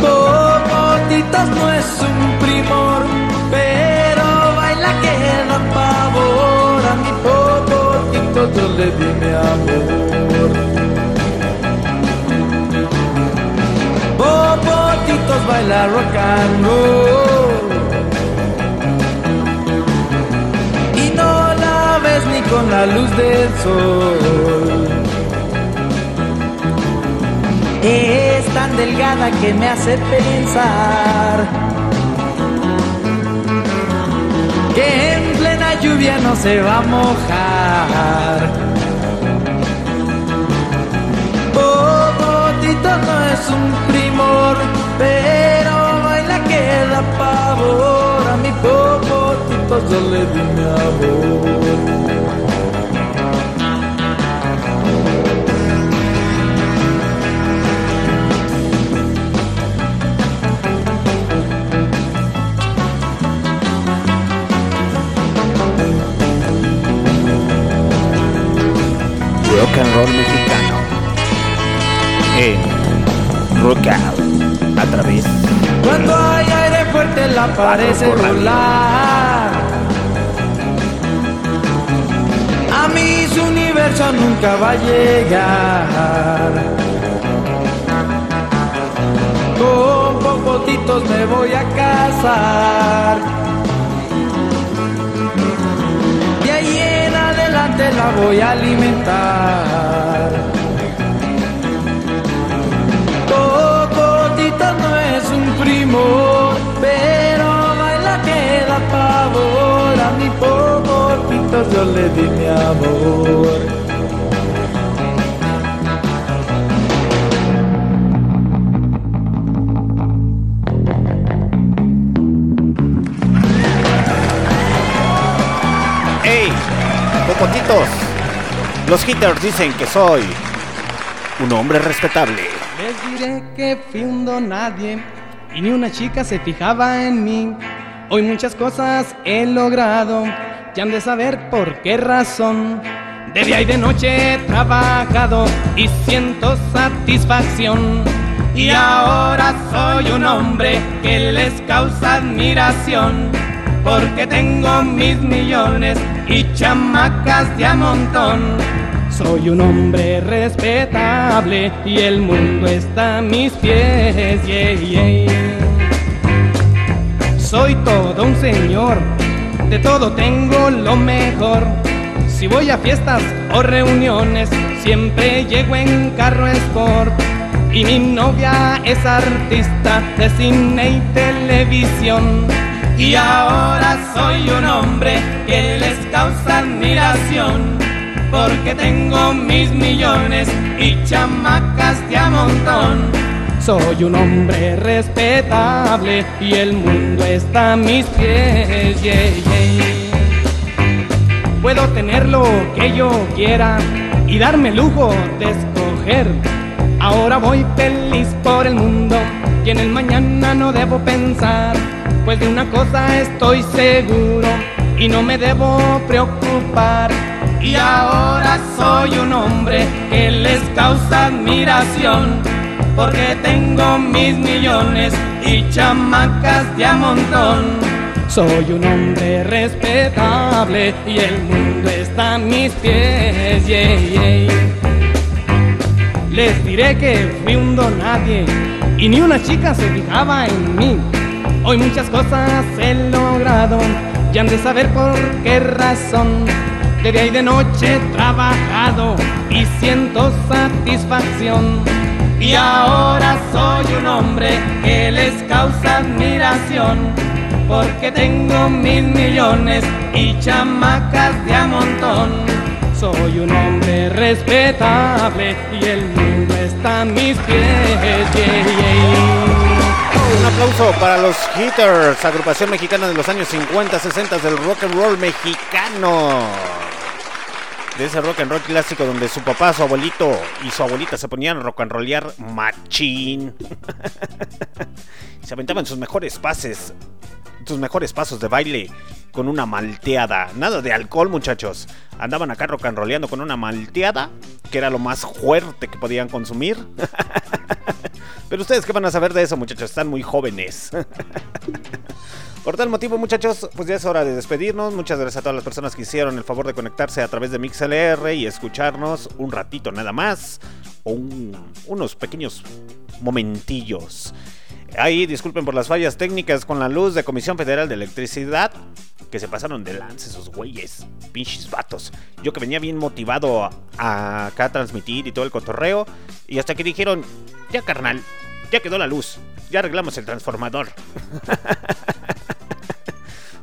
Popotitos no es un primor, pero baila que da pavor. A mi Popotito yo le di amor. Baila rock and roll. Y no la ves ni con la luz del sol. Es tan delgada que me hace pensar que en plena lluvia no se va a mojar. Popotito no es un primor, pero baila que da pavor. A mi popotito yo le di mi amor. Rock and roll mexicano. En Rock Out. A través. Cuando hay aire fuerte la parece volar. A mí su universo nunca va a llegar. Con popotitos me voy a casar. De ahí en adelante la voy a alimentar. Es un primo, pero baila que da pavor. A mi popotito yo le di mi amor. ¡Ey! Popotitos. Los hitters dicen que soy un hombre respetable. Les diré que fui un nadie y ni una chica se fijaba en mí. Hoy muchas cosas he logrado, ya han de saber por qué razón. De día y de noche he trabajado y siento satisfacción. Y ahora soy un hombre que les causa admiración. Porque tengo mis millones y chamacas de a montón. Soy un hombre respetable y el mundo está a mis pies. Soy todo un señor, de todo tengo lo mejor. Si voy a fiestas o reuniones, siempre llego en carro sport. Y mi novia es artista de cine y televisión. Y ahora soy un hombre que les causa admiración porque tengo mis millones y chamacas de a montón. Soy un hombre respetable y el mundo está a mis pies. Puedo tener lo que yo quiera y darme el lujo de escoger. Ahora voy feliz por el mundo y en el mañana no debo pensar, pues de una cosa estoy seguro y no me debo preocupar. Y ahora soy un hombre que les causa admiración, porque tengo mis millones y chamacas de a montón. Soy un hombre respetable y el mundo está a mis pies. yeah, yeah. Les diré que fui un don nadie y ni una chica se fijaba en mí. Hoy muchas cosas he logrado y han de saber por qué razón. De día y de noche he trabajado y siento satisfacción. Y ahora soy un hombre que les causa admiración. Porque tengo mil millones y chamacas de a montón. Soy un hombre respetable y el mundo está a mis pies. Un aplauso para los Hitters, agrupación mexicana de los años 50, 60 del rock and roll mexicano. De ese rock and roll clásico donde su papá, su abuelito y su abuelita se ponían a rock and rollear machín. se aventaban sus mejores pases, sus mejores pasos de baile con una malteada. Nada de alcohol, muchachos. Andaban acá rock and rolleando con una malteada, que era lo más fuerte que podían consumir. Pero ustedes qué van a saber de eso, muchachos, están muy jóvenes. Por tal motivo, muchachos, pues ya es hora de despedirnos. Muchas gracias a todas las personas que hicieron el favor de conectarse a través de MixLR y escucharnos un ratito nada más. O un- unos pequeños momentillos. Ahí disculpen por las fallas técnicas con la luz de Comisión Federal de Electricidad. Que se pasaron de lance esos güeyes. Pinches vatos. Yo que venía bien motivado a, a transmitir y todo el cotorreo. Y hasta que dijeron, ya carnal, ya quedó la luz. Ya arreglamos el transformador.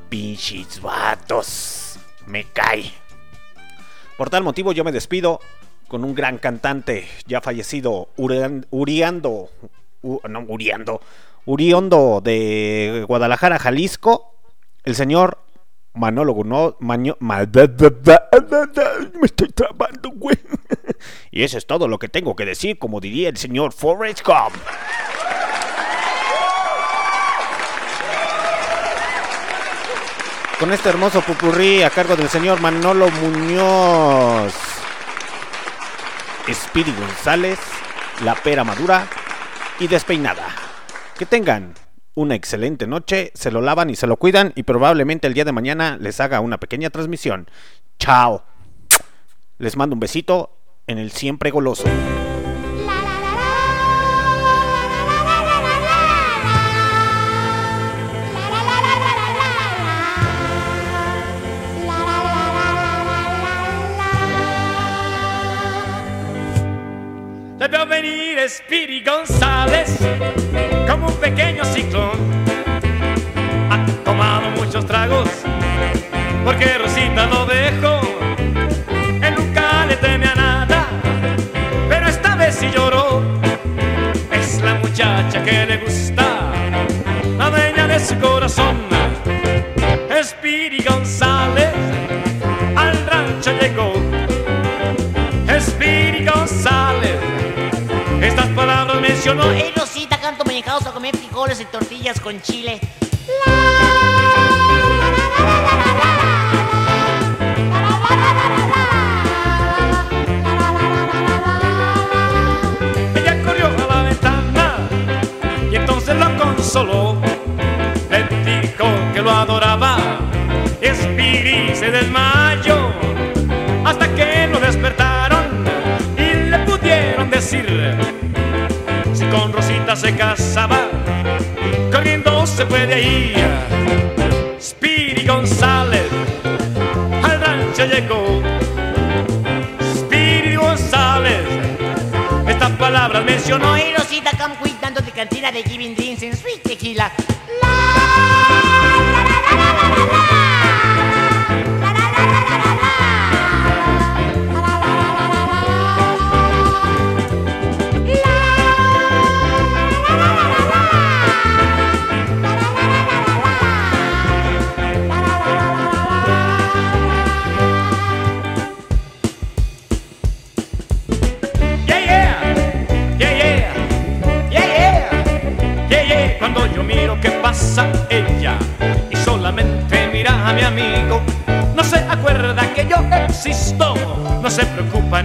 Pinches vatos. Me cae. Por tal motivo yo me despido con un gran cantante ya fallecido, Urian- Uriando, no Uriando, Uriondo de Guadalajara, Jalisco, el señor Manolo Guno, Maño- Ma- me estoy trabando, güey. Y eso es todo lo que tengo que decir, como diría el señor Forrest Gump. Con este hermoso pupurrí a cargo del señor Manolo Muñoz. Speedy González, La Pera Madura y Despeinada. Que tengan una excelente noche, se lo lavan y se lo cuidan y probablemente el día de mañana les haga una pequeña transmisión. Chao. Les mando un besito en el siempre goloso. Speedy González como un pequeño ciclón. Ha tomado muchos tragos porque Rosita lo dejó. Él nunca le teme a nada, pero esta vez sí lloró. Es la muchacha que le gusta, la dueña de su corazón. Speedy González al rancho llegó. Mencionó Hey Rosita, canto mexicanos a comer frijoles y tortillas con chile. Ella corrió a la ventana y entonces lo consoló. Le dijo que lo adoraba. Se desmayó hasta que lo despertaron y le pudieron decir se casaba, corriendo se fue de ahí. Speedy González al rancho llegó. Speedy González, estas palabras mencionó. Hey Rosita, come quick, dando de cantina de Giving Drinks and Sweet Tequila.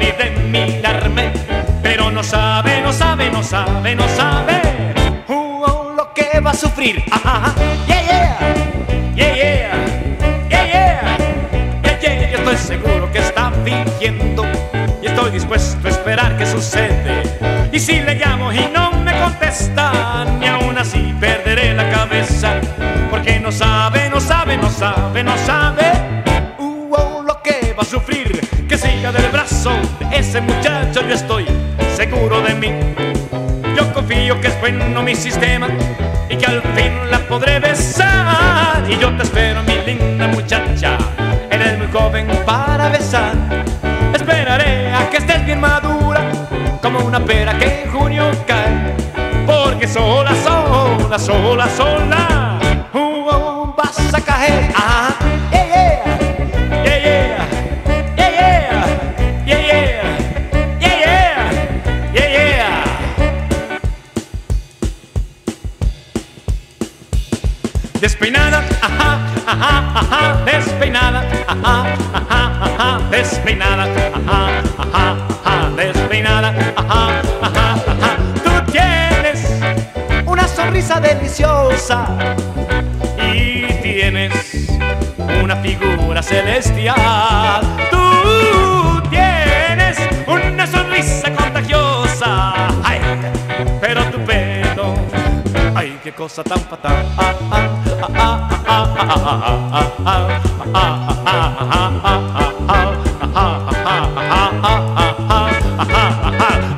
Ni de mirarme, pero no sabe, no sabe, no sabe, no sabe uh, oh, lo que va a sufrir. Ah. Yeah, yeah, yeah, yeah, yeah, yeah, yeah, yeah. Yo estoy seguro que está fingiendo y estoy dispuesto a esperar que sucede. Y si le llamo y no me contesta, ni aún así perderé la cabeza, porque no sabe, no sabe, no sabe, no sabe ese muchacho, yo estoy seguro de mí. Yo confío que es bueno mi sistema y que al fin la podré besar. Y yo te espero, mi linda muchacha. Eres muy joven para besar. Esperaré a que estés bien madura, como una pera que en junio cae. Porque sola, sola, sola, sola, celestial. Tú tienes una sonrisa contagiosa, ay, pero tu pelo, ay, qué cosa tan fatal.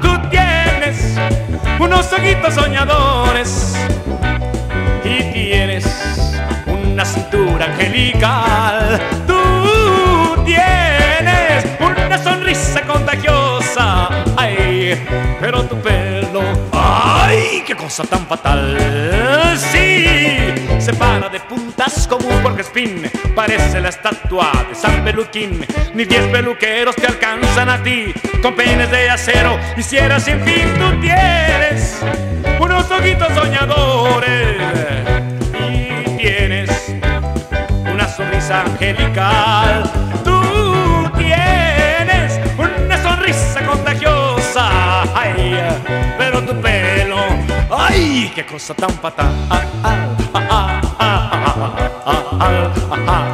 Tú tienes unos ojitos soñadores y tienes una cintura angelical. Tú pero tu pelo, ay, qué cosa tan fatal. Sí, se para de puntas como un porquespín. Parece la estatua de San Peluquín. Ni diez peluqueros te alcanzan a ti con peines de acero. Hiciera sin fin, tú tienes unos ojitos soñadores y tienes una sonrisa angelical. Tú tienes una sonrisa contagiosa. Ay, qué cosa tan fatal. Ah, ah, ah, ah, ah, ah, ah, ah, ah, ah,